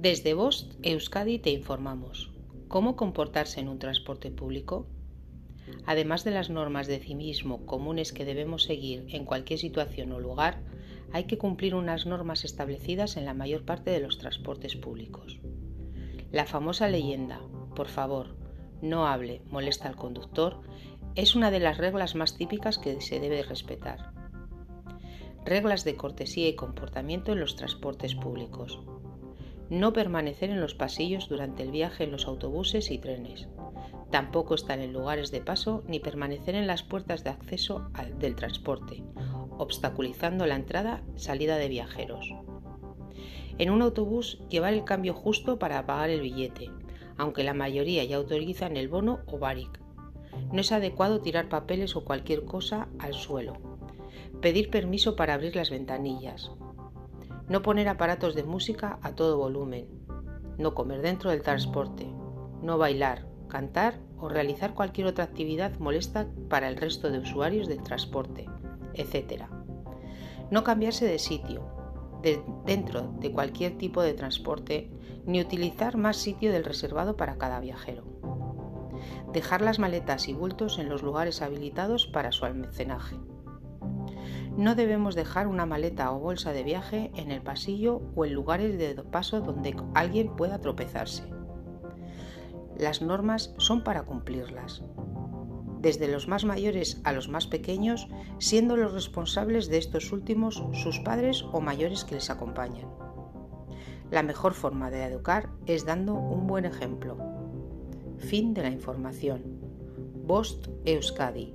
Desde Bost, Euskadi, te informamos. ¿Cómo comportarse en un transporte público? Además de las normas de civismo comunes que debemos seguir en cualquier situación o lugar, hay que cumplir unas normas establecidas en la mayor parte de los transportes públicos. La famosa leyenda, por favor, no hable, molesta al conductor, es una de las reglas más típicas que se debe respetar. Reglas de cortesía y comportamiento en los transportes públicos no permanecer en los pasillos durante el viaje en los autobuses y trenes, tampoco estar en lugares de paso ni permanecer en las puertas de acceso del transporte, obstaculizando la entrada salida de viajeros. En un autobús llevar el cambio justo para pagar el billete, aunque la mayoría ya autorizan el bono o baric. No es adecuado tirar papeles o cualquier cosa al suelo. Pedir permiso para abrir las ventanillas, no poner aparatos de música a todo volumen. No comer dentro del transporte. No bailar, cantar o realizar cualquier otra actividad molesta para el resto de usuarios del transporte, etc. No cambiarse de sitio, dentro de cualquier tipo de transporte, ni utilizar más sitio del reservado para cada viajero. Dejar las maletas y bultos en los lugares habilitados para su almacenaje. No debemos dejar una maleta o bolsa de viaje en el pasillo o en lugares de paso donde alguien pueda tropezarse. Las normas son para cumplirlas, desde los más mayores a los más pequeños, siendo los responsables de estos últimos sus padres o mayores que les acompañan. La mejor forma de educar es dando un buen ejemplo. Fin de la información. Bost Euskadi,